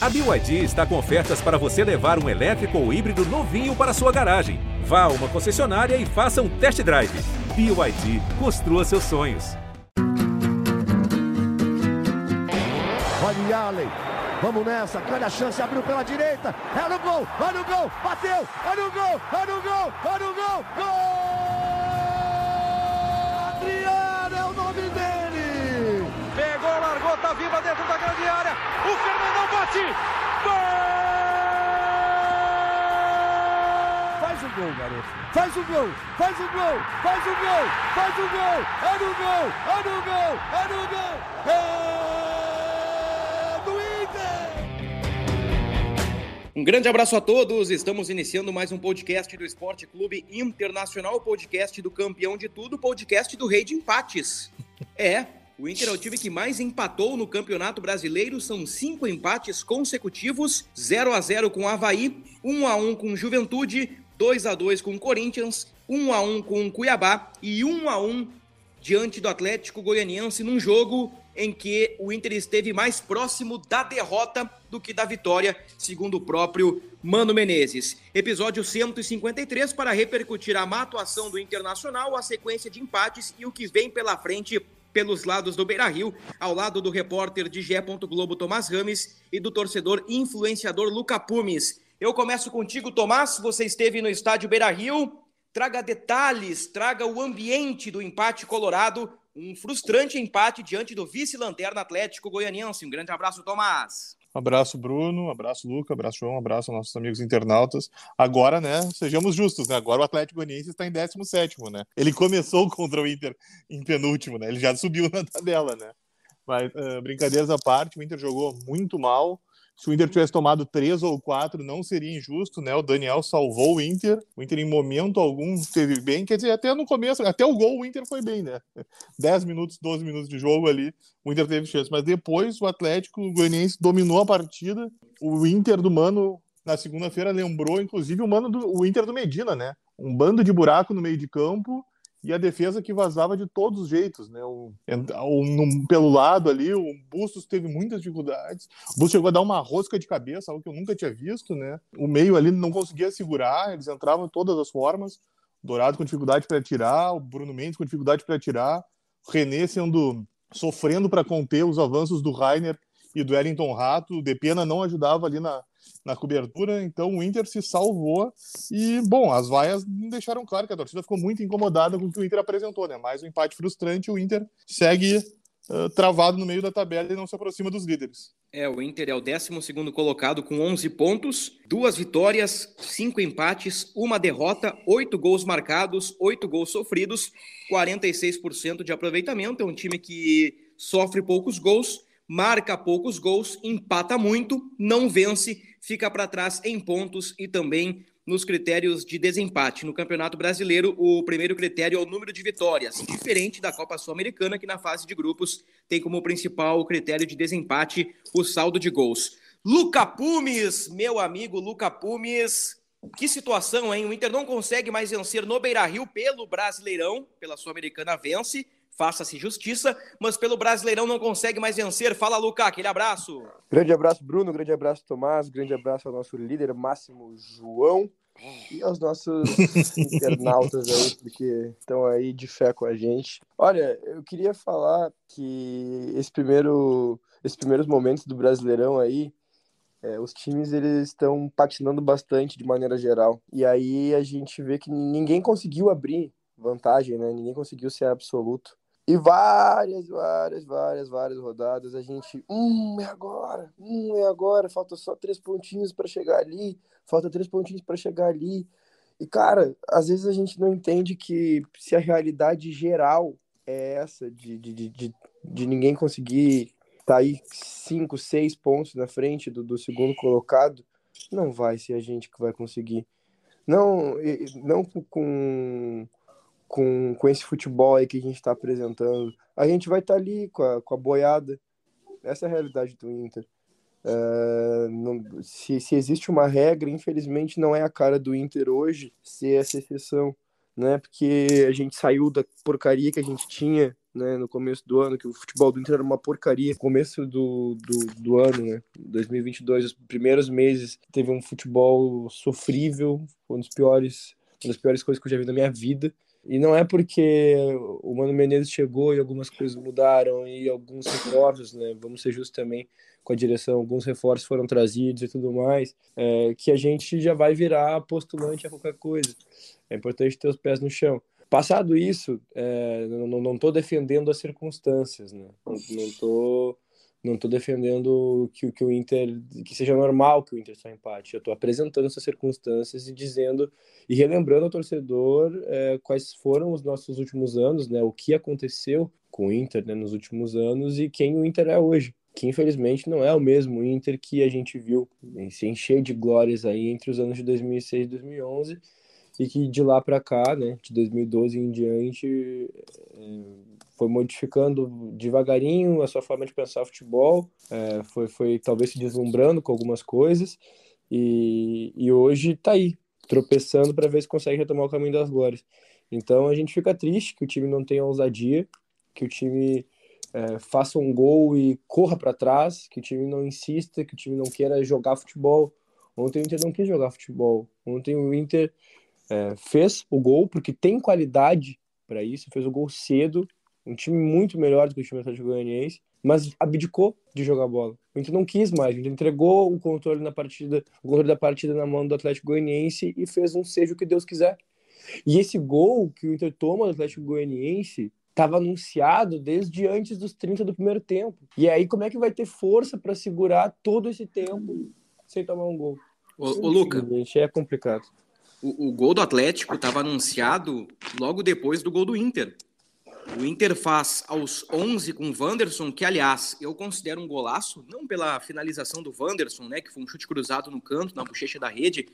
A BYD está com ofertas para você levar um elétrico ou híbrido novinho para sua garagem. Vá a uma concessionária e faça um test drive. BYD, construa seus sonhos. Olha Allen, vamos nessa, grande a chance, abriu pela direita, é no gol, olha o gol, bateu, olha o gol, olha o gol, olha o gol, gol! Dentro da grande área, o Fernandão bate, gol! Faz o gol, garoto. Faz o gol, faz o gol, faz o gol, faz o gol. É no gol, é no gol, é no gol. É do Inter. Um grande abraço a todos. Estamos iniciando mais um podcast do Esporte Clube Internacional, podcast do campeão de tudo, podcast do rei de empates. É, o Inter é o time que mais empatou no Campeonato Brasileiro. São cinco empates consecutivos: 0 a 0 com Havaí, 1 a 1 com Juventude, 2 a 2 com o Corinthians, 1 a 1 com o Cuiabá e 1 a 1 diante do Atlético Goianiense num jogo em que o Inter esteve mais próximo da derrota do que da vitória, segundo o próprio Mano Menezes. Episódio 153 para repercutir a má atuação do Internacional, a sequência de empates e o que vem pela frente pelos lados do Beira-Rio, ao lado do repórter de Gé. Globo Tomás Rames e do torcedor influenciador Luca Pumes. Eu começo contigo, Tomás. Você esteve no estádio Beira Rio. Traga detalhes, traga o ambiente do empate colorado. Um frustrante empate diante do vice-lanterna Atlético Goianiense. Um grande abraço, Tomás. Abraço, Bruno. Abraço, Luca. Abraço, João. Abraço aos nossos amigos internautas. Agora, né, sejamos justos, né? Agora o Atlético Goianiense está em 17, né? Ele começou contra o Inter em penúltimo, né? Ele já subiu na tabela, né? Mas, uh, brincadeiras à parte, o Inter jogou muito mal se o Inter tivesse tomado três ou quatro, não seria injusto, né? O Daniel salvou o Inter. O Inter, em momento algum, teve bem. Quer dizer, até no começo, até o gol, o Inter foi bem, né? 10 minutos, 12 minutos de jogo ali, o Inter teve chance. Mas depois, o Atlético Goianiense dominou a partida. O Inter do Mano, na segunda-feira, lembrou, inclusive, o, Mano do, o Inter do Medina, né? Um bando de buraco no meio de campo e a defesa que vazava de todos os jeitos, né? Pelo lado ali, o Bustos teve muitas dificuldades. O Bustos chegou a dar uma rosca de cabeça, algo que eu nunca tinha visto, né? O meio ali não conseguia segurar, eles entravam de todas as formas. Dourado com dificuldade para tirar, o Bruno Mendes com dificuldade para tirar, o René sendo sofrendo para conter os avanços do Rainer e do Wellington Rato. O Depena não ajudava ali na, na cobertura, então o Inter se salvou e, bom, as vaias deixaram claro que a torcida ficou muito incomodada com o que o Inter apresentou, né? Mais um empate frustrante, o Inter segue uh, travado no meio da tabela e não se aproxima dos líderes. É, o Inter é o 12 colocado com 11 pontos, duas vitórias, cinco empates, uma derrota, oito gols marcados, oito gols sofridos, 46% de aproveitamento. É um time que sofre poucos gols, marca poucos gols, empata muito, não vence fica para trás em pontos e também nos critérios de desempate. No Campeonato Brasileiro, o primeiro critério é o número de vitórias, diferente da Copa Sul-Americana, que na fase de grupos tem como principal critério de desempate o saldo de gols. Luca Pumes, meu amigo Luca Pumes, que situação, hein? O Inter não consegue mais vencer no Beira-Rio pelo Brasileirão, pela Sul-Americana vence, faça-se justiça, mas pelo Brasileirão não consegue mais vencer. Fala, Luca, aquele abraço. Grande abraço, Bruno, grande abraço, Tomás, grande abraço ao nosso líder máximo, João, e aos nossos internautas aí, porque estão aí de fé com a gente. Olha, eu queria falar que esse primeiro, esses primeiros momentos do Brasileirão aí, é, os times eles estão patinando bastante de maneira geral. E aí a gente vê que ninguém conseguiu abrir vantagem, né? Ninguém conseguiu ser absoluto. E várias, várias, várias, várias rodadas a gente, hum, é agora, hum, é agora, falta só três pontinhos para chegar ali, falta três pontinhos para chegar ali. E cara, às vezes a gente não entende que se a realidade geral é essa, de, de, de, de ninguém conseguir tá aí cinco, seis pontos na frente do, do segundo colocado, não vai ser a gente que vai conseguir. Não, não com com, com esse futebol aí que a gente está apresentando. A gente vai estar tá ali com a, com a boiada. Essa é a realidade do Inter. Uh, não, se, se existe uma regra, infelizmente não é a cara do Inter hoje ser essa exceção, né? Porque a gente saiu da porcaria que a gente tinha né, no começo do ano, que o futebol do Inter era uma porcaria. Começo do, do, do ano, né, 2022, os primeiros meses, teve um futebol sofrível, um dos piores, uma das piores coisas que eu já vi na minha vida. E não é porque o Mano Menezes chegou e algumas coisas mudaram e alguns reforços, né? Vamos ser justos também com a direção, alguns reforços foram trazidos e tudo mais, é, que a gente já vai virar postulante a qualquer coisa. É importante ter os pés no chão. Passado isso, é, não estou defendendo as circunstâncias, né? Não estou não estou defendendo que, que o Inter que seja normal que o Inter só empate. Eu estou apresentando essas circunstâncias e dizendo e relembrando ao torcedor é, quais foram os nossos últimos anos, né? O que aconteceu com o Inter né, nos últimos anos e quem o Inter é hoje. Que infelizmente não é o mesmo Inter que a gente viu se encher de glórias aí entre os anos de 2006 e 2011 e que de lá para cá, né, de 2012 em diante, é, foi modificando devagarinho a sua forma de pensar futebol, é, foi, foi talvez se deslumbrando com algumas coisas e, e hoje está aí, tropeçando para ver se consegue retomar o caminho das glórias. Então a gente fica triste que o time não tenha ousadia, que o time é, faça um gol e corra para trás, que o time não insista, que o time não queira jogar futebol. Ontem o Inter não quis jogar futebol. Ontem o Inter é, fez o gol porque tem qualidade para isso, fez o gol cedo, um time muito melhor do que o time do Atlético Goianiense, mas abdicou de jogar bola. O Inter não quis mais, o Inter entregou o controle na partida, o controle da partida na mão do Atlético Goianiense e fez um seja o que Deus quiser. E esse gol que o Inter toma do Atlético Goianiense estava anunciado desde antes dos 30 do primeiro tempo. E aí como é que vai ter força para segurar todo esse tempo sem tomar um gol? Ô, ô Luca, é complicado o, o gol do Atlético estava anunciado logo depois do gol do Inter. O Inter faz aos 11 com o Wanderson, que aliás eu considero um golaço, não pela finalização do Wanderson, né, que foi um chute cruzado no canto, na bochecha da rede,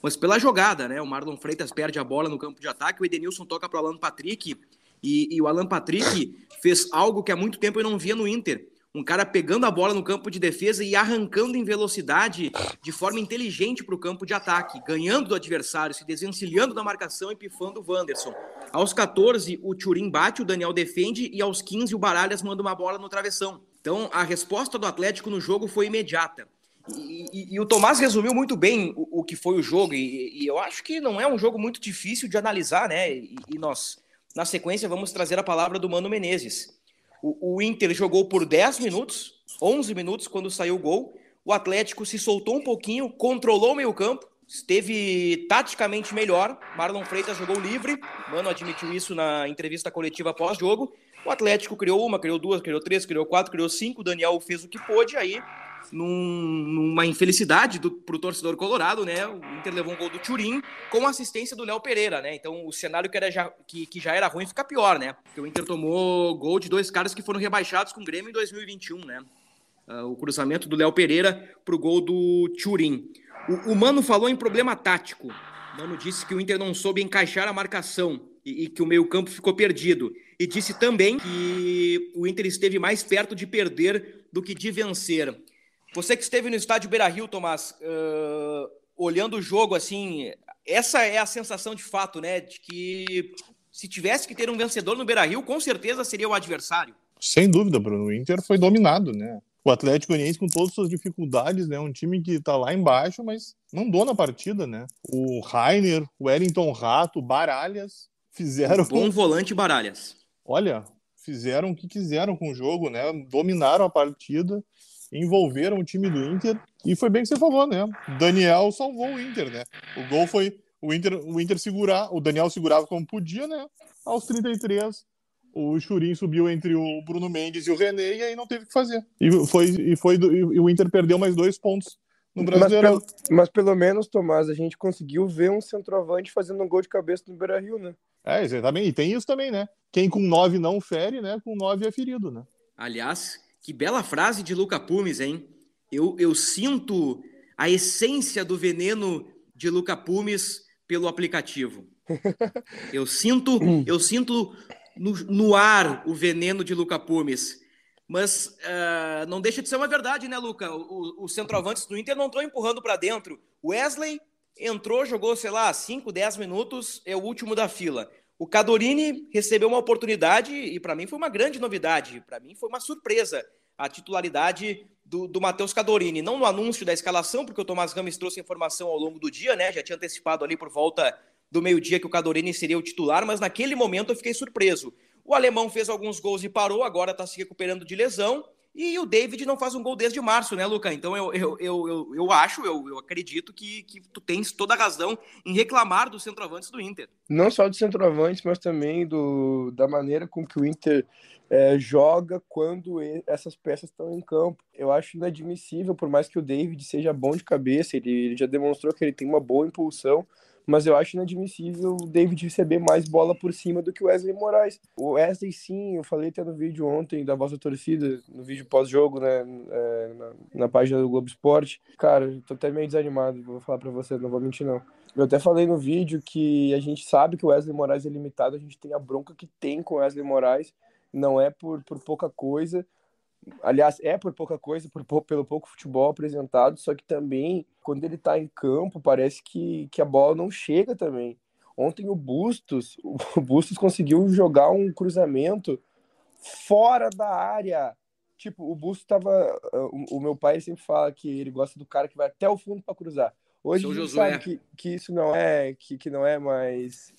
mas pela jogada, né? O Marlon Freitas perde a bola no campo de ataque, o Edenilson toca para o Alan Patrick e, e o Alan Patrick fez algo que há muito tempo eu não via no Inter um cara pegando a bola no campo de defesa e arrancando em velocidade de forma inteligente para o campo de ataque, ganhando do adversário, se desvencilhando da marcação e pifando o Wanderson. Aos 14, o Turim bate, o Daniel defende e aos 15, o Baralhas manda uma bola no travessão. Então, a resposta do Atlético no jogo foi imediata. E, e, e o Tomás resumiu muito bem o, o que foi o jogo, e, e, eu acho que não é um jogo muito difícil de analisar, né? E, nós, na sequência, vamos trazer a palavra do Mano Menezes. O, o Inter jogou por 10 minutos, 11 minutos quando saiu o gol. O Atlético se soltou um pouquinho, controlou o meio-campo, esteve taticamente melhor. Marlon Freitas jogou livre, Mano admitiu isso na entrevista coletiva pós-jogo. O Atlético criou uma, criou duas, criou três, criou quatro, criou cinco. O Daniel fez o que pôde, aí num, numa infelicidade para o torcedor colorado, né? O Inter levou um gol do Turim com assistência do Léo Pereira, né? Então o cenário que, era já, que, que já era ruim fica pior, né? Porque o Inter tomou gol de dois caras que foram rebaixados com o Grêmio em 2021, né? Uh, o cruzamento do Léo Pereira para o gol do Turim. O, o, Mano falou em problema tático. O Mano disse que o Inter não soube encaixar a marcação e, e que o meio-campo ficou perdido. E disse também que o Inter esteve mais perto de perder do que de vencer. Você que esteve no estádio Beira Rio, Tomás, uh, olhando o jogo assim, essa é a sensação de fato, né? De que se tivesse que ter um vencedor no Beira Rio, com certeza seria o adversário. Sem dúvida, Bruno. O Inter foi dominado, né? O Atlético Goianiense com todas as suas dificuldades, né? Um time que tá lá embaixo, mas mandou na partida, né? O Rainer, o Wellington Rato, o Baralhas fizeram. Um bom volante Baralhas. Olha, fizeram o que quiseram com o jogo, né? Dominaram a partida envolveram o time do Inter e foi bem que você falou, né? Daniel salvou o Inter, né? O gol foi o Inter, o Inter segurar, o Daniel segurava como podia, né? Aos 33, o Churin subiu entre o Bruno Mendes e o René e aí não teve o que fazer. E foi e foi e o Inter perdeu mais dois pontos no Brasileirão. Mas, pelo, mas pelo menos, Tomás, a gente conseguiu ver um centroavante fazendo um gol de cabeça no Beira-Rio, né? É, exatamente. E tem isso também, né? Quem com nove não fere, né? Com nove é ferido, né? Aliás, que bela frase de Luca Pumes, hein? Eu, eu sinto a essência do veneno de Luca Pumes pelo aplicativo. Eu sinto, eu sinto no, no ar o veneno de Luca Pumes. Mas uh, não deixa de ser uma verdade, né, Luca? Os centroavantes do Inter não estão empurrando para dentro. Wesley entrou, jogou, sei lá, 5, 10 minutos, é o último da fila. O Cadorini recebeu uma oportunidade e para mim foi uma grande novidade, para mim foi uma surpresa a titularidade do, do Matheus Cadorini. Não no anúncio da escalação, porque o Tomás Rames trouxe informação ao longo do dia, né? Já tinha antecipado ali por volta do meio-dia que o Cadorini seria o titular, mas naquele momento eu fiquei surpreso. O alemão fez alguns gols e parou, agora está se recuperando de lesão. E o David não faz um gol desde março, né, Luca? Então eu, eu, eu, eu, acho, eu, eu acredito que, que tu tens toda a razão em reclamar dos centroavantes do Inter. Não só dos centroavantes, mas também do, da maneira com que o Inter é, joga quando essas peças estão em campo. Eu acho inadmissível, por mais que o David seja bom de cabeça, ele, ele já demonstrou que ele tem uma boa impulsão, mas eu acho inadmissível o David receber mais bola por cima do que o Wesley Moraes. O Wesley, sim, eu falei até no vídeo ontem da Voz da Torcida, no vídeo pós-jogo, né, é, na, na, página do Globo Esporte. Cara, tô até meio desanimado, vou falar para você, não vou mentir não. Eu até falei no vídeo que a gente sabe que o Wesley Moraes é limitado, a gente tem a bronca que tem com o Wesley Moraes, não é por, por pouca coisa. Aliás, é por pouca coisa, por, pelo pouco futebol apresentado, só que também, quando ele tá em campo, parece que, que a bola não chega também. Ontem o Bustos, o Bustos conseguiu jogar um cruzamento fora da área. Tipo, o Bustos tava. O, o meu pai sempre fala que ele gosta do cara que vai até o fundo para cruzar. Hoje a gente sabe que, que isso não é, que, que não é mais.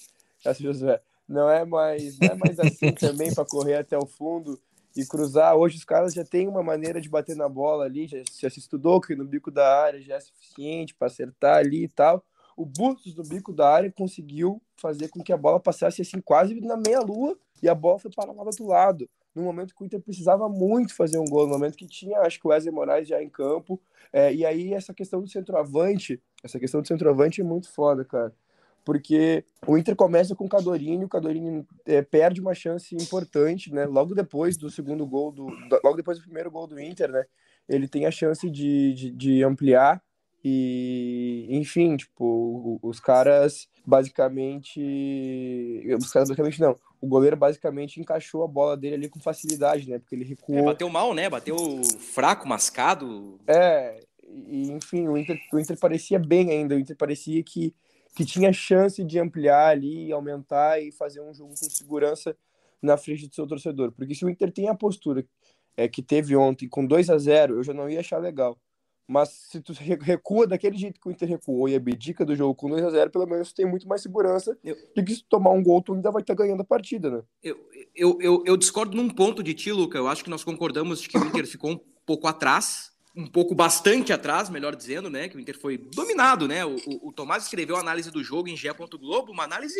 Josué não é mais, não é mais assim também para correr até o fundo e cruzar. Hoje os caras já têm uma maneira de bater na bola ali, já, já se estudou que no bico da área já é suficiente para acertar ali e tal. O Bustos no bico da área conseguiu fazer com que a bola passasse assim quase na meia lua e a bola foi para lá do outro lado. No momento que o Inter precisava muito fazer um gol, no momento que tinha, acho que o Wesley Moraes já em campo. É, e aí essa questão do centroavante, essa questão do centroavante é muito foda, cara porque o Inter começa com o Cadorini, o Cadorini é, perde uma chance importante, né? Logo depois do segundo gol, do, logo depois do primeiro gol do Inter, né? Ele tem a chance de, de, de ampliar e, enfim, tipo, os caras basicamente. Os caras basicamente não. O goleiro basicamente encaixou a bola dele ali com facilidade, né? Porque ele recuou. É, bateu mal, né? Bateu fraco, mascado. É, e enfim, o Inter, o Inter parecia bem ainda. O Inter parecia que que tinha chance de ampliar ali, aumentar e fazer um jogo com segurança na frente do seu torcedor. Porque se o Inter tem a postura é, que teve ontem com 2 a 0 eu já não ia achar legal. Mas se tu recua daquele jeito que o Inter recuou e abdica do jogo com 2 a 0 pelo menos tu tem muito mais segurança eu... de que se tomar um gol tu ainda vai estar ganhando a partida, né? Eu, eu, eu, eu discordo num ponto de ti, Luca. Eu acho que nós concordamos de que o Inter ficou um pouco atrás um pouco bastante atrás, melhor dizendo, né? Que o Inter foi dominado, né? O, o, o Tomás escreveu a análise do jogo em GE. Globo, uma análise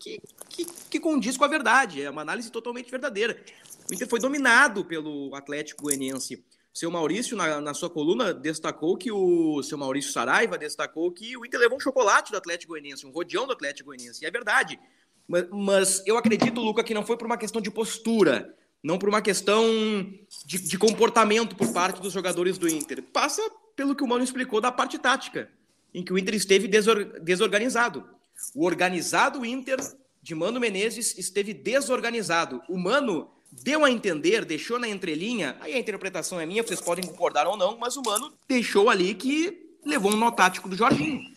que, que, que, condiz com a verdade, é uma análise totalmente verdadeira. O Inter foi dominado pelo Atlético Goianiense. Seu Maurício, na, na, sua coluna, destacou que o seu Maurício Saraiva destacou que o Inter levou um chocolate do Atlético Goianiense, um rodeão do Atlético Goianiense. E é verdade. Mas, mas eu acredito, Luca, que não foi por uma questão de postura não por uma questão de, de, comportamento por parte dos jogadores do Inter. Passa pelo que o Mano explicou da parte tática, em que o Inter esteve desor, desorganizado. O organizado Inter de Mano Menezes esteve desorganizado. O Mano deu a entender, deixou na entrelinha, aí a interpretação é minha, vocês podem concordar ou não, mas o Mano deixou ali que levou um nó tático do Jorginho.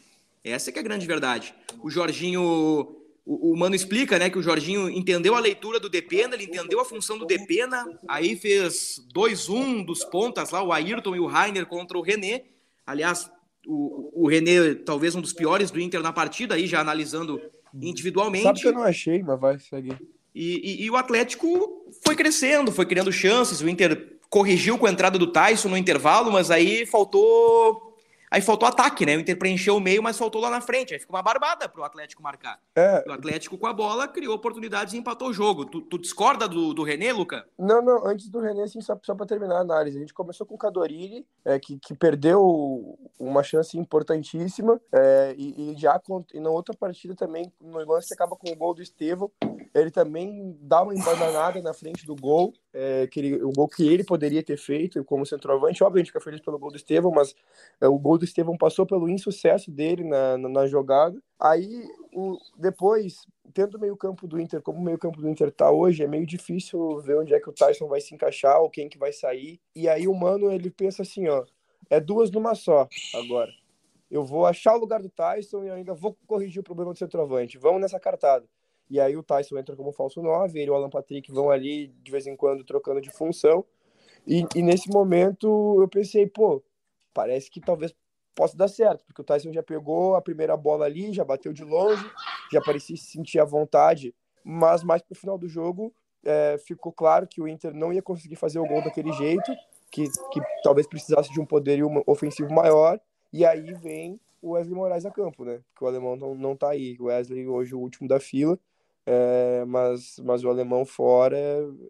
Essa é que é a grande verdade. O Jorginho o, o, Mano explica, né, que o Jorginho entendeu a leitura do Depena, ele entendeu a função do Depena, aí fez 2-1 dos pontas lá, o Ayrton e o Rainer contra o René. Aliás, o, o René talvez um dos piores do Inter na partida, aí já analisando individualmente. Sabe que eu não achei, mas vai seguir. E, e, e o Atlético foi crescendo, foi criando chances, o Inter corrigiu com a entrada do Tyson no intervalo, mas aí faltou Aí faltou ataque, né? O Inter preencheu o meio, mas faltou lá na frente. Aí ficou uma barbada pro Atlético marcar. É. O Atlético com a bola criou oportunidades e empatou o jogo. Tu, tu discorda do, do René, Luca? Não, não. Antes do René, assim, só, só para terminar a análise. A gente começou com o Cadorini, é, que, que perdeu uma chance importantíssima. É, e, e, já e na outra partida também, no lance que acaba com o gol do Estevão, ele também dá uma embananada na frente do gol, é, que ele, o gol que ele poderia ter feito como centroavante. Gente fica feliz pelo gol do Estevão, mas é, o gol do Estevão passou pelo insucesso dele na, na, na jogada. Aí, o, depois, tendo o meio-campo do Inter, como o meio-campo do Inter tá hoje, é meio difícil ver onde é que o Tyson vai se encaixar ou quem que vai sair. E aí o Mano, ele pensa assim, ó, é duas numa só agora. Eu vou achar o lugar do Tyson e ainda vou corrigir o problema do centroavante. Vamos nessa cartada. E aí o Tyson entra como falso 9, ele e o Alan Patrick vão ali de vez em quando trocando de função. E, e nesse momento eu pensei, pô, parece que talvez possa dar certo, porque o Tyson já pegou a primeira bola ali, já bateu de longe, já parecia se sentir à vontade, mas mais pro final do jogo é, ficou claro que o Inter não ia conseguir fazer o gol daquele jeito, que, que talvez precisasse de um poderio ofensivo maior, e aí vem o Wesley Moraes a campo, né? Porque o alemão não, não tá aí. O Wesley hoje o último da fila, é, mas, mas o alemão fora,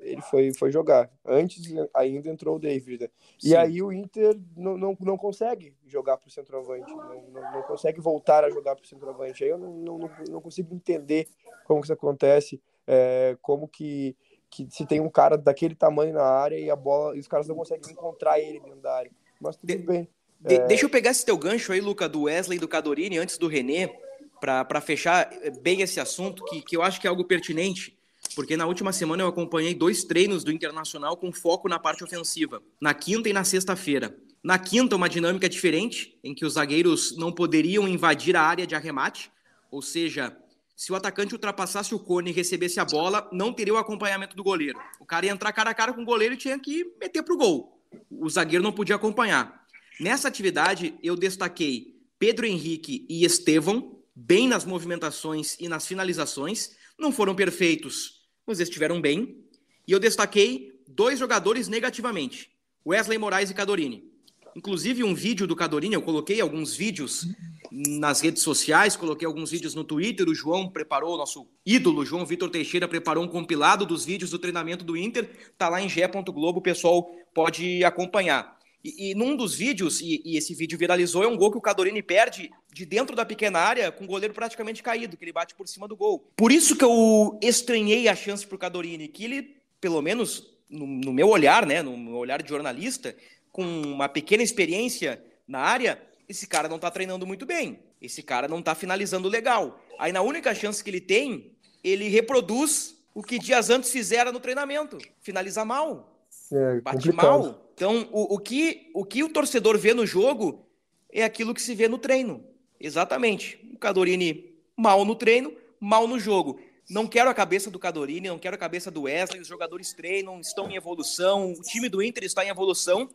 ele foi, foi jogar. Antes ainda entrou o David. Né? E aí o Inter não, não, não consegue jogar para o centroavante, não, não, não, consegue voltar a jogar para o centroavante. Aí eu não, não, não consigo entender como que isso acontece, é, como que, que se tem um cara daquele tamanho na área e a bola, e os caras não conseguem encontrar ele dentro da área. Mas tudo de, bem. De, é... Deixa eu pegar esse teu gancho aí, Luca, do Wesley e do Cadorini, antes do René para fechar bem esse assunto, que, que eu acho que é algo pertinente, porque na última semana eu acompanhei dois treinos do Internacional com foco na parte ofensiva, na quinta e na sexta-feira. Na quinta, uma dinâmica diferente, em que os zagueiros não poderiam invadir a área de arremate, ou seja, se o atacante ultrapassasse o cone e recebesse a bola, não teria o acompanhamento do goleiro. O cara ia entrar cara a cara com o goleiro e tinha que meter para o gol. O zagueiro não podia acompanhar. Nessa atividade, eu destaquei Pedro Henrique e Estevão, bem nas movimentações e nas finalizações. Não foram perfeitos, mas estiveram bem. E eu destaquei dois jogadores negativamente: Wesley Moraes e Cadorini. Inclusive, um vídeo do Cadorini, eu coloquei alguns vídeos nas redes sociais, coloquei alguns vídeos no Twitter. O João preparou, nosso ídolo, João Vitor Teixeira, preparou um compilado dos vídeos do treinamento do Inter. Tá lá em gé.globo, o pessoal pode acompanhar. E, e num dos vídeos, e, e, esse vídeo viralizou, é um gol que o Cadorini perde de dentro da pequena área com o goleiro praticamente caído, que ele bate por cima do gol. Por isso que eu estranhei a chance pro Cadorini, que ele, pelo menos no, no meu olhar, né, no meu olhar de jornalista, com uma pequena experiência na área, esse cara não tá treinando muito bem. Esse cara não tá finalizando legal. Aí na única chance que ele tem, ele reproduz o que dias antes fizeram no treinamento. Finaliza mal. É, Bate complicado. mal. Então, o, o, que, o que o torcedor vê no jogo é aquilo que se vê no treino. Exatamente. O Cadorini mal no treino, mal no jogo. Não quero a cabeça do Cadorini, não quero a cabeça do Wesley. Os jogadores treinam, estão em evolução. O time do Inter está em evolução.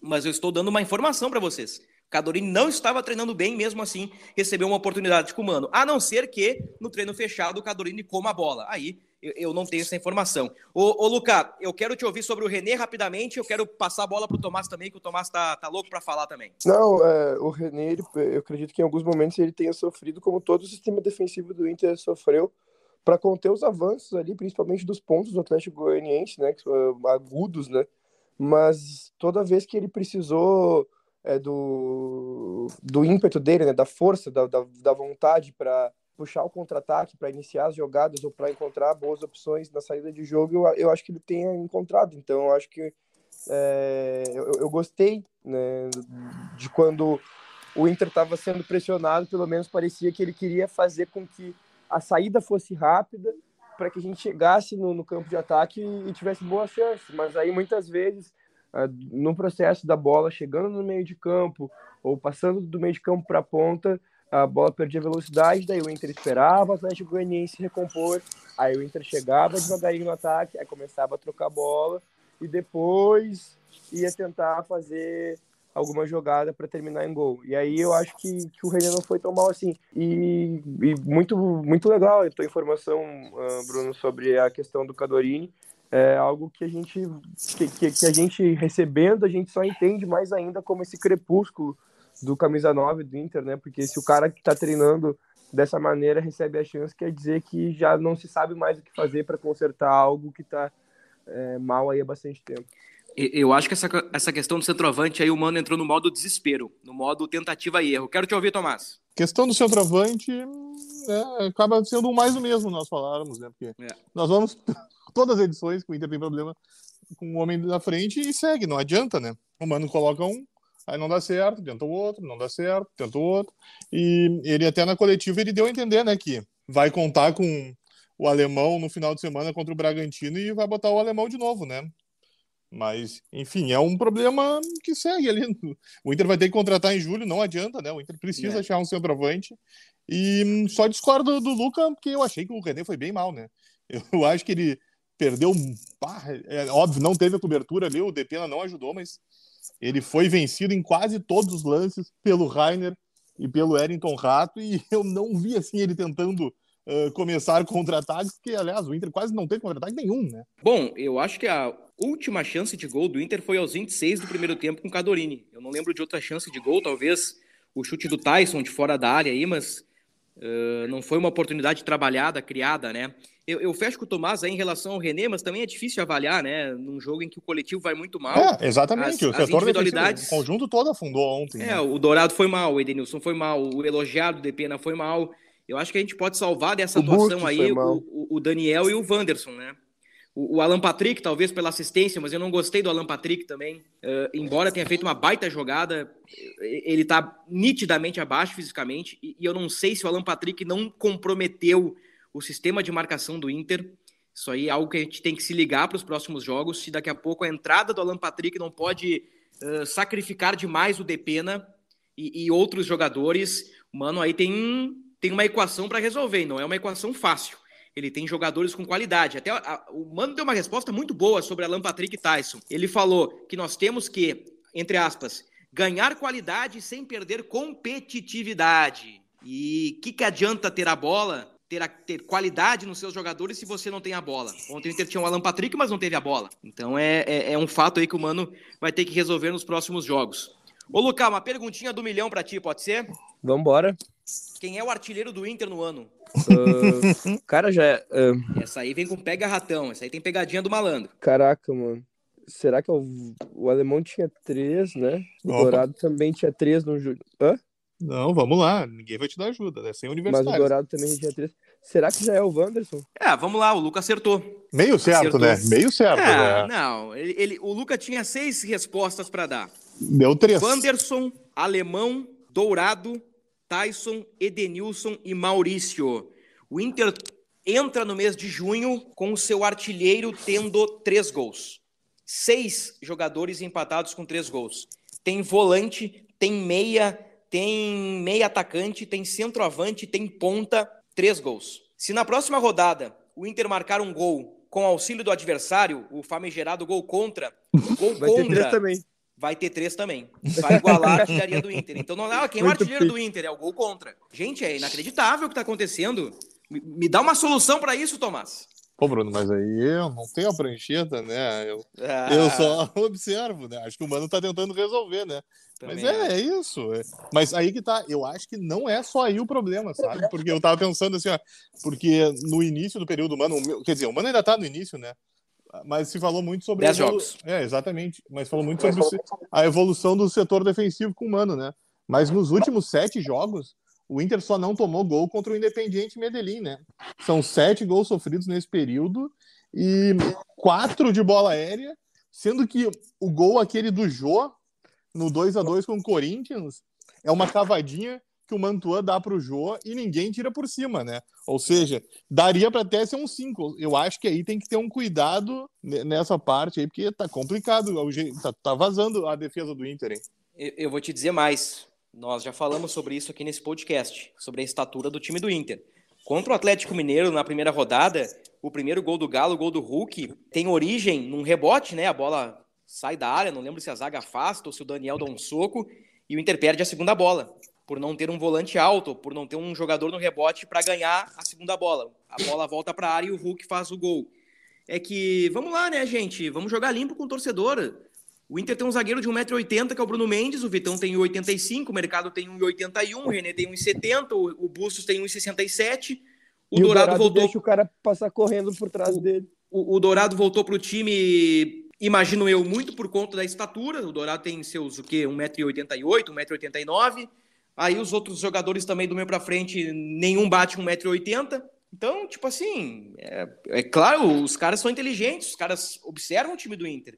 Mas eu estou dando uma informação para vocês. O Cadorini não estava treinando bem, mesmo assim recebeu uma oportunidade com o Mano. A não ser que no treino fechado o Cadorini coma a bola. Aí eu, eu não tenho essa informação. Ô, ô Luca, eu quero te ouvir sobre o René rapidamente. Eu quero passar a bola para o Tomás também, que o Tomás tá, tá louco para falar também. Não, é, o René, ele, eu acredito que em alguns momentos ele tenha sofrido, como todo o sistema defensivo do Inter sofreu, para conter os avanços ali, principalmente dos pontos do Atlético Goianiense, né, que são agudos, né? Mas toda vez que ele precisou é, do, do ímpeto dele, né, da força, da, da, da vontade para puxar o contra-ataque, para iniciar as jogadas ou para encontrar boas opções na saída de jogo, eu, eu acho que ele tenha encontrado. Então, eu acho que é, eu, eu, gostei né, de quando o Inter estava sendo pressionado, pelo menos parecia que ele queria fazer com que a saída fosse rápida para que a gente chegasse no, no, campo de ataque e, e tivesse boas chances. Mas aí muitas vezes, uh, no processo da bola chegando no meio de campo ou passando do meio de campo para a ponta, a bola perdia velocidade, daí o Inter esperava o Atlético Goianiense recompor, aí o Inter chegava devagarinho no ataque, aí começava a trocar bola e depois ia tentar fazer alguma jogada para terminar em gol. E aí eu acho que, que o Renan não foi tão mal assim. E, e muito, muito legal a tua informação, uh, Bruno, sobre a questão do Cadorini. É algo que a gente que, que a gente recebendo, a gente só entende mais ainda como esse crepúsculo do camisa 9 do Inter, né? Porque se o cara que está treinando dessa maneira recebe a chance, quer dizer que já não se sabe mais o que fazer para consertar algo que está é, mal aí há bastante tempo. Eu acho que essa, essa questão do centroavante aí o Mano entrou no modo desespero, no modo tentativa e erro. Quero te ouvir, Tomás. Questão do centroavante é, acaba sendo mais do mesmo nós falarmos, né? Porque é. nós vamos todas as edições que o Inter tem problema com o homem da frente e segue, não adianta, né? O Mano coloca um, aí não dá certo, tenta o outro, não dá certo, tenta o outro. E ele até na coletiva ele deu a entender, né, que vai contar com o alemão no final de semana contra o Bragantino e vai botar o alemão de novo, né? Mas, enfim, é um problema que segue ali. O Inter vai ter que contratar em julho, não adianta, né? O Inter precisa é. achar um centroavante E hum, só discordo do Luca, porque eu achei que o René foi bem mal, né? Eu acho que ele perdeu. É, óbvio, não teve a cobertura ali, o Depena não ajudou, mas ele foi vencido em quase todos os lances pelo Rainer e pelo Erington Rato, e eu não vi assim ele tentando uh, começar contra-ataques, porque, aliás, o Inter quase não teve contra-ataque nenhum, né? Bom, eu acho que a última chance de gol do Inter foi aos 26 do primeiro tempo com o Cadorini. Eu não lembro de outra chance de gol, talvez o chute do Tyson de fora da área aí, mas uh, não foi uma oportunidade trabalhada, criada, né? Eu, eu, fecho com o Tomás aí em relação ao René, mas também é difícil avaliar, né? Num jogo em que o coletivo vai muito mal. É, exatamente. As, o setor individualidades... o conjunto todo afundou ontem. É, né? o Dourado foi mal, o Edenilson foi mal, o elogiado de Pena foi mal. Eu acho que a gente pode salvar dessa o atuação aí o, o, Daniel e o Wanderson, né? O, Alan Patrick, talvez pela assistência, mas eu não gostei do Alan Patrick também. Uh, embora tenha feito uma baita jogada, ele tá nitidamente abaixo fisicamente. E, e eu não sei se o Alan Patrick não comprometeu o sistema de marcação do Inter. Isso aí é algo que a gente tem que se ligar para os próximos jogos. Se daqui a pouco a entrada do Alan Patrick não pode uh, sacrificar demais o Depena e, e outros jogadores, mano, aí tem, tem uma equação para resolver. Não é uma equação fácil. Ele tem jogadores com qualidade. Até a, o Mano deu uma resposta muito boa sobre Alan Patrick Tyson. Ele falou que nós temos que, entre aspas, ganhar qualidade sem perder competitividade. E que, que adianta ter a bola ter, a, ter qualidade nos seus jogadores se você não tem a bola. Ontem o Inter tinha o Alan Patrick, mas não teve a bola. Então é, é, é um fato aí que o Mano vai ter que resolver nos próximos jogos. Ô, Lucas, uma perguntinha do milhão para ti, pode ser? Vambora. Quem é o artilheiro do Inter no ano? Uh, cara, já é. Uh... Essa aí vem com pega ratão, essa aí tem pegadinha do malandro. Caraca, mano. Será que é o, o alemão tinha três, né? O Opa. Dourado também tinha três no. Hã? Não, vamos lá. Ninguém vai te dar ajuda, né? Sem universitário. Mas o Dourado também tinha três. Será que já é o Wanderson? É, vamos lá. O Lucas acertou. Meio certo, acertou. né? Meio certo, é, né? Não, ele, ele, o Lucas tinha seis respostas para dar. Deu três. Wanderson, Alemão, Dourado, Tyson, Edenilson e Maurício. O Inter entra no mês de junho com o seu artilheiro tendo três gols. Seis jogadores empatados com três gols. Tem volante, tem meia tem meia atacante, tem centroavante, tem ponta, três gols. Se na próxima rodada o Inter marcar um gol com auxílio do adversário, o famigerado gol contra, gol vai contra, ter três também. Vai ter três também. Vai igualar a artilharia do Inter. Então não é quem é o artilheiro do Inter, é o gol contra. Gente, é inacreditável o que está acontecendo. Me, me dá uma solução para isso, Tomás. Pô, Bruno, mas aí eu não tenho a prancheta, né? Eu, ah. eu só observo, né? Acho que o Mano tá tentando resolver, né? Também mas é, é isso. É. Mas aí que tá, eu acho que não é só aí o problema, sabe? Porque eu tava pensando assim, ó, porque no início do período Mano, quer dizer, o Mano ainda tá no início, né? Mas se falou muito sobre. 10 jogos. É, exatamente. Mas falou muito sobre a evolução do setor defensivo com o Mano, né? Mas nos últimos sete jogos, o Inter só não tomou gol contra o Independiente Medellín, né? São sete gols sofridos nesse período e quatro de bola aérea, sendo que o gol aquele do Jô, no 2 a 2 com o Corinthians, é uma cavadinha que o Mantua dá para o Jô e ninguém tira por cima, né? Ou seja, daria para até ser um 5. Eu acho que aí tem que ter um cuidado nessa parte aí, porque tá complicado, tá, tá vazando a defesa do Inter, hein? Eu vou te dizer mais. Nós já falamos sobre isso aqui nesse podcast, sobre a estatura do time do Inter. Contra o Atlético Mineiro na primeira rodada, o primeiro gol do Galo, o gol do Hulk, tem origem num rebote, né? A bola sai da área, não lembro se a zaga afasta ou se o Daniel dá um soco, e o Inter perde a segunda bola, por não ter um volante alto, por não ter um jogador no rebote para ganhar a segunda bola. A bola volta para a área e o Hulk faz o gol. É que, vamos lá, né, gente? Vamos jogar limpo com o torcedor. O Inter tem um zagueiro de 1,80m, que é o Bruno Mendes, o Vitão tem 1,85m, o Mercado tem 1,81m, o René tem 1,70m, o Bustos tem 1,67m. O, e Dourado, o Dourado voltou. Deixa o cara passar correndo por trás o, dele. O, o Dourado voltou para o time, imagino eu, muito por conta da estatura. O Dourado tem seus o quê? 1,88m, 1,89m. Aí os outros jogadores também do meio para frente, nenhum bate 1,80m. Então, tipo assim, é, é claro, os caras são inteligentes, os caras observam o time do Inter.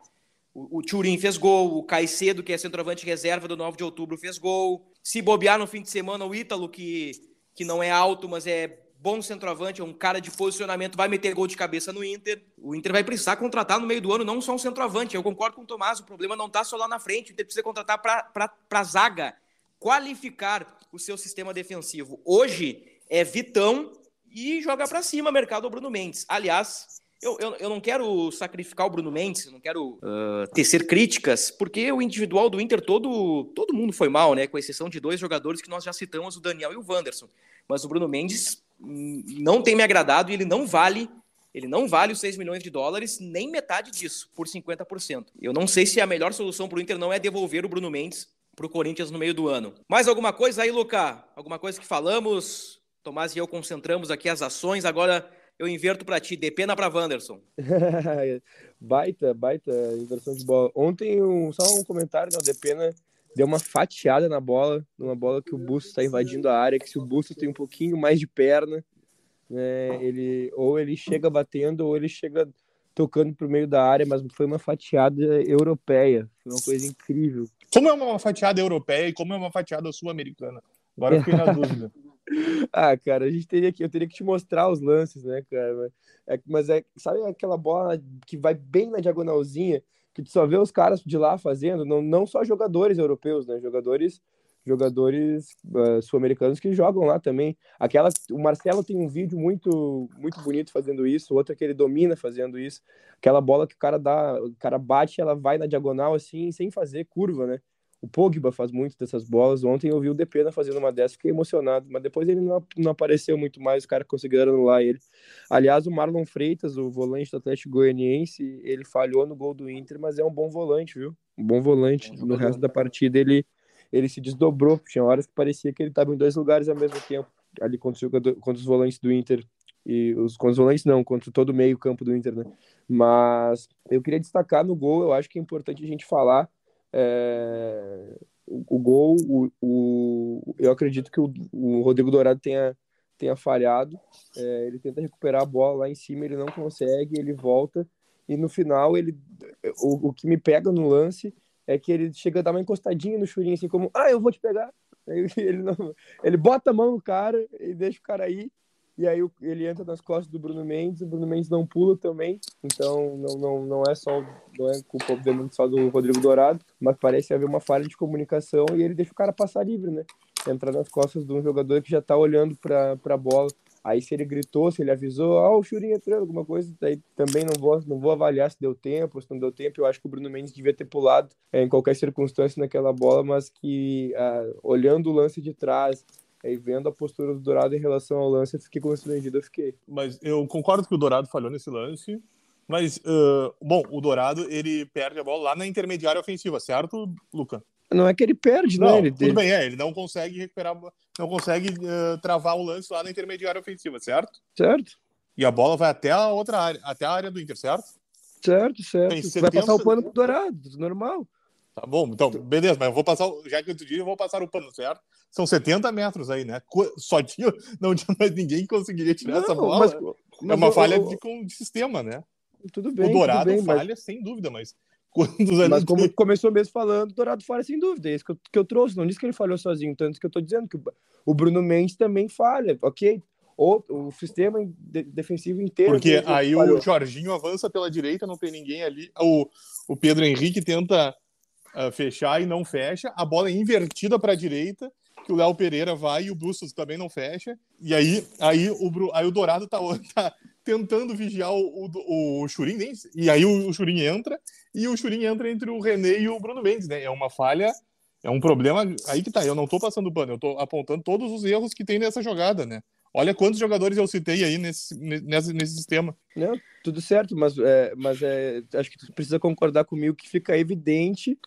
O, o Turin fez gol, o Caicedo, que é centroavante reserva do 9 de outubro, fez gol. Se bobear no fim de semana, o Ítalo, que, que não é alto, mas é bom centroavante, é um cara de posicionamento, vai meter gol de cabeça no Inter. O Inter vai precisar contratar no meio do ano não só um centroavante. Eu concordo com o Tomás, o problema não está só lá na frente. O Inter precisa contratar para a zaga qualificar o seu sistema defensivo. Hoje é Vitão e joga para cima mercado Bruno Mendes. Aliás, eu, eu, eu, não quero sacrificar o Bruno Mendes, não quero uh, tecer críticas, porque o individual do Inter todo, todo mundo foi mal, né? Com exceção de dois jogadores que nós já citamos, o Daniel e o Wanderson. Mas o Bruno Mendes hum, não tem me agradado e ele não vale. Ele não vale os 6 milhões de dólares, nem metade disso, por 50%. Eu não sei se a melhor solução para o Inter não é devolver o Bruno Mendes para o Corinthians no meio do ano. Mais alguma coisa aí, Luca? Alguma coisa que falamos? Tomás e eu concentramos aqui as ações. Agora eu inverto para ti, dê pena para Wanderson. baita, baita inversão de bola. Ontem, um, só um comentário, né? o Depena deu uma fatiada na bola, numa bola que o Busto está invadindo a área, que se o Busto tem um pouquinho mais de perna, né, ele, ou ele chega batendo, ou ele chega tocando para o meio da área, mas foi uma fatiada europeia, foi uma coisa incrível. Como é uma fatiada europeia e como é uma fatiada sul-americana? Agora eu fiquei na dúvida. ah, cara, a gente teria que, eu teria que te mostrar os lances, né, cara? É, mas é, sabe aquela bola que vai bem na diagonalzinha, que tu só vê os caras de lá fazendo, não, não só jogadores europeus, né? Jogadores jogadores uh, sul-americanos que jogam lá também. Aquela, o Marcelo tem um vídeo muito muito bonito fazendo isso, outro que ele domina fazendo isso. Aquela bola que o cara dá, o cara bate, ela vai na diagonal assim, sem fazer curva, né? O Pogba faz muito dessas bolas. Ontem eu vi o Depena fazendo uma dessa, fiquei emocionado, mas depois ele não, não apareceu muito mais, os caras conseguiram anular ele. Aliás, o Marlon Freitas, o volante do Atlético Goianiense, ele falhou no gol do Inter, mas é um bom volante, viu? Um bom volante. No resto da partida ele, ele se desdobrou. Tinha horas que parecia que ele estava em dois lugares ao mesmo tempo, ali contra, contra os volantes do Inter e os, contra os volantes não, contra todo o meio campo do Inter, né? Mas eu queria destacar no gol, eu acho que é importante a gente falar é, o, o, gol, o, o, eu acredito que o, o Rodrigo Dourado tenha, tenha falhado. É, ele tenta recuperar a bola lá em cima, ele não consegue, ele volta. E no final, ele, o, o que me pega no lance é que ele chega a dar uma encostadinha no churinho, assim como, ah, eu vou te pegar. Ele, não, ele bota a mão no cara e deixa o cara aí e aí ele entra nas costas do Bruno Mendes, o Bruno Mendes não pula também, então não, não, não é só não é culpa obviamente só do Rodrigo Dourado, mas parece haver uma falha de comunicação e ele deixa o cara passar livre, né? Entrar nas costas de um jogador que já tá olhando para a bola. Aí se ele gritou, se ele avisou, ah, o Churinho entrando, alguma coisa, daí também não vou, não vou avaliar se deu tempo, se não deu tempo. Eu acho que o Bruno Mendes devia ter pulado é, em qualquer circunstância naquela bola, mas que ah, olhando o lance de trás, Aí vendo a postura do Dourado em relação ao lance, eu fiquei constrangido, eu fiquei. Mas eu concordo que o Dourado falhou nesse lance. Mas, uh, bom, o Dourado, ele perde a bola lá na intermediária ofensiva, certo, Luca? Não é que ele perde, né? não, Ele tudo bem, é, ele não consegue recuperar, não consegue uh, travar o lance lá na intermediária ofensiva, certo? Certo. E a bola vai até a outra área, até a área do Inter, certo? Certo, certo. 70... Vai passar o pano pro Dourado, normal. Tá bom, então, beleza, mas eu vou passar, já que eu te disse, eu vou passar o pano, certo? São 70 metros aí, né? Só tinha, não tinha mais ninguém que conseguiria tirar não, essa bola. Mas, mas é uma eu, falha eu, de, de, sistema, né? Tudo bem. O Dourado bem, falha, mas... sem dúvida, mas. Mas como começou mesmo falando, Dourado falha sem dúvida. É isso que eu, que eu trouxe. Não disse que ele falhou sozinho, tanto que eu tô dizendo que o Bruno Mendes também falha, ok? O, o sistema de, defensivo inteiro. Porque aí falhou. o Jorginho avança pela direita, não tem ninguém ali. O, o Pedro Henrique tenta uh, fechar e não fecha. A bola é invertida para a direita, que o Léo Pereira vai e o Bustos também não fecha. E aí, aí, o, aí o Dourado tá, tá tentando vigiar o, o, o Churin, e aí o, o Churin entra, e o Churin entra entre o René e o Bruno Mendes, né? É uma falha, é um problema. Aí que tá, eu não tô passando pano, eu tô apontando todos os erros que tem nessa jogada, né? Olha quantos jogadores eu citei aí nesse, nesse, nesse sistema. Não, tudo certo, mas, é, mas é, acho que tu precisa concordar comigo que fica evidente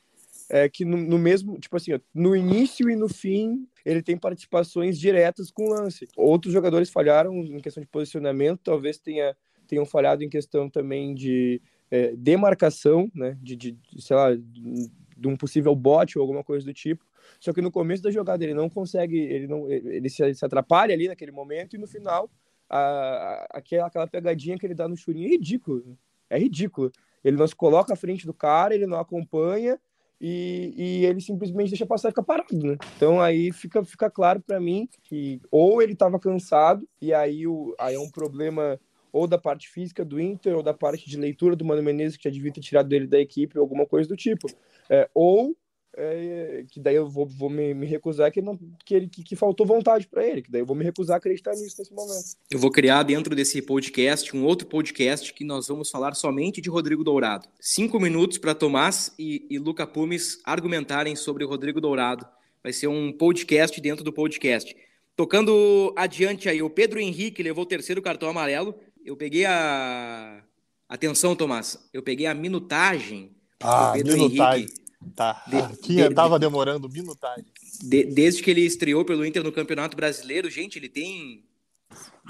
é que no, no mesmo, tipo assim, no início e no fim, ele tem participações diretas com o lance. Outros jogadores falharam em questão de posicionamento, talvez tenha, tenham falhado em questão também de é, demarcação, né, de, de, de, sei lá, de um possível bote ou alguma coisa do tipo. Só que no começo da jogada ele não consegue, ele não, ele se, se atrapalha ali naquele momento e no final a, a, aquela, aquela pegadinha que ele dá no churinho é ridículo, né? é ridículo. Ele não se coloca à frente do cara, ele não acompanha e, e ele simplesmente deixa passar e fica parado, né? Então aí fica, fica claro para mim que ou ele estava cansado e aí, o, aí é um problema ou da parte física do Inter ou da parte de leitura do Mano Menezes que já devia ter tirado dele da equipe alguma coisa do tipo. É, ou é, que daí eu vou, vou me, me, recusar que, não, que, ele, que, que faltou vontade para ele, que daí eu vou me recusar a acreditar nisso nesse momento. Eu vou criar dentro desse podcast um outro podcast que nós vamos falar somente de Rodrigo Dourado. Cinco minutos para Tomás e, e Luca Pumes argumentarem sobre o Rodrigo Dourado. Vai ser um podcast dentro do podcast. Tocando adiante aí, o Pedro Henrique levou o terceiro cartão amarelo. Eu peguei a. Atenção, Tomás. Eu peguei a minutagem. Ah, Pedro minutagem. Henrique Tá. De, Tinha, de, tava demorando minutagem. De, desde que ele estreou pelo Inter no Campeonato Brasileiro, gente, ele tem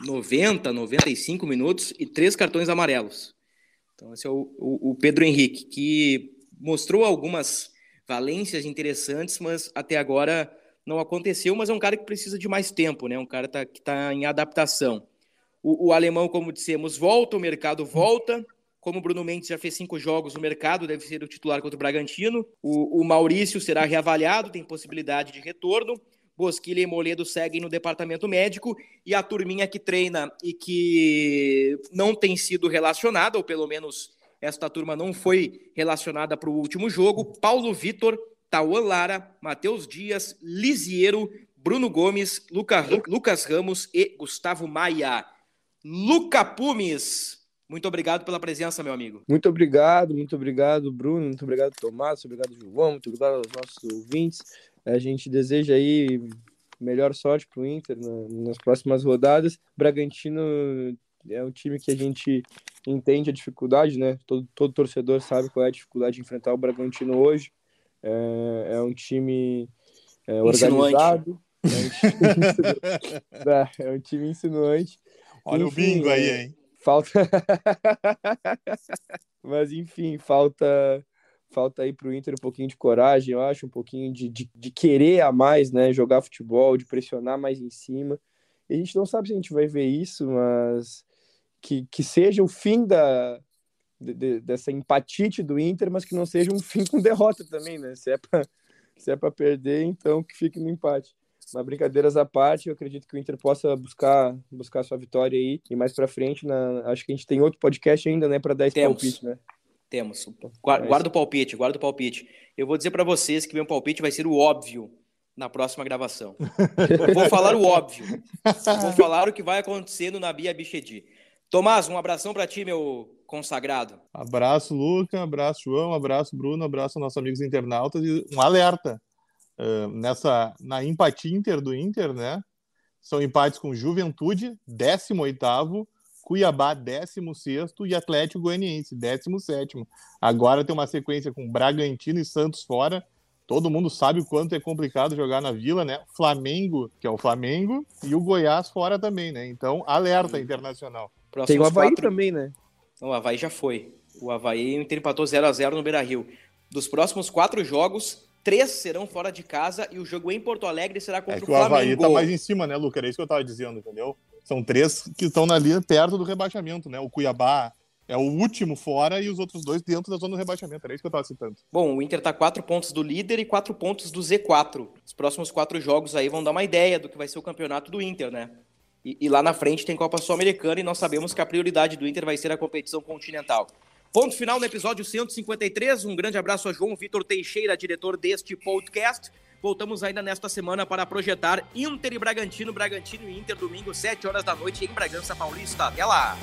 90, 95 minutos e três cartões amarelos. Então, esse é o, o, o Pedro Henrique, que mostrou algumas valências interessantes, mas até agora não aconteceu. Mas é um cara que precisa de mais tempo, né? Um cara tá, que está em adaptação. O, o alemão, como dissemos, volta, o mercado volta. Como o Bruno Mendes já fez cinco jogos no mercado, deve ser o titular contra o Bragantino. O, o Maurício será reavaliado, tem possibilidade de retorno. Bosquilha e Moledo seguem no departamento médico e a turminha que treina e que não tem sido relacionada, ou pelo menos esta turma não foi relacionada para o último jogo. Paulo Vitor, Tauan Lara, Matheus Dias, Lisiero, Bruno Gomes, Luca, Lucas Ramos e Gustavo Maia. Luca Pumes, muito obrigado pela presença, meu amigo. Muito obrigado, muito obrigado, Bruno, muito obrigado, Tomás, muito obrigado, João, muito obrigado aos nossos ouvintes. A gente deseja aí melhor sorte para o Inter nas próximas rodadas. Bragantino é um time que a gente entende a dificuldade, né? Todo, todo torcedor sabe qual é a dificuldade de enfrentar o Bragantino hoje. É, é um time é, organizado. É um time, é, é um time insinuante. Olha Enfim, o bingo aí, é, hein? Falta. Mas enfim, falta falta aí para o Inter um pouquinho de coragem, eu acho, um pouquinho de, de, de, querer a mais, né? Jogar futebol, de pressionar mais em cima. E a gente não sabe se a gente vai ver isso, mas que, que seja o fim da, de, dessa empatite do Inter, mas que não seja um fim com derrota também, né? Se é para se é para perder, então que fique no empate. Mas brincadeiras à parte, eu acredito que o Inter possa buscar buscar sua vitória aí. E mais para frente, na, acho que a gente tem outro podcast ainda, né, para dar esse Temos. palpite, né? Temos. Guarda, guarda o palpite, guarda o palpite. Eu vou dizer para vocês que meu palpite vai ser o óbvio na próxima gravação. Eu vou falar o óbvio. Vou falar o que vai acontecer no Nabi Abichedi. Tomás, um abração para ti, meu consagrado. Abraço, Luca. Abraço, João. Abraço, Bruno. Abraço, nossos amigos internautas. E um alerta uh, nessa na empatia Inter do Inter, né? São empates com Juventude, 18º, Cuiabá, 16 e Atlético Goianiense, 17 Agora tem uma sequência com Bragantino e Santos fora. Todo mundo sabe o quanto é complicado jogar na Vila, né? Flamengo, que é o Flamengo, e o Goiás fora também, né? Então, alerta internacional. Próximos tem o Havaí quatro... também, né? Não, o Havaí já foi. O Havaí, o Inter empatou 0x0 no Beira-Rio. Dos próximos quatro jogos, três serão fora de casa e o jogo em Porto Alegre será contra é que o Flamengo. O Havaí tá mais em cima, né, Lucas? É isso que eu tava dizendo, entendeu? São três que estão ali perto do rebaixamento, né? O Cuiabá é o último fora e os outros dois dentro da zona do rebaixamento. Era isso que eu estava citando. Bom, o Inter está quatro pontos do líder e quatro pontos do Z4. Os próximos quatro jogos aí vão dar uma ideia do que vai ser o campeonato do Inter, né? E, e lá na frente tem Copa Sul-Americana e nós sabemos que a prioridade do Inter vai ser a competição continental. Ponto final no episódio 153. Um grande abraço a João Vitor Teixeira, diretor deste podcast. Voltamos ainda nesta semana para projetar Inter e Bragantino, Bragantino e Inter, domingo, 7 horas da noite em Bragança Paulista. Até lá!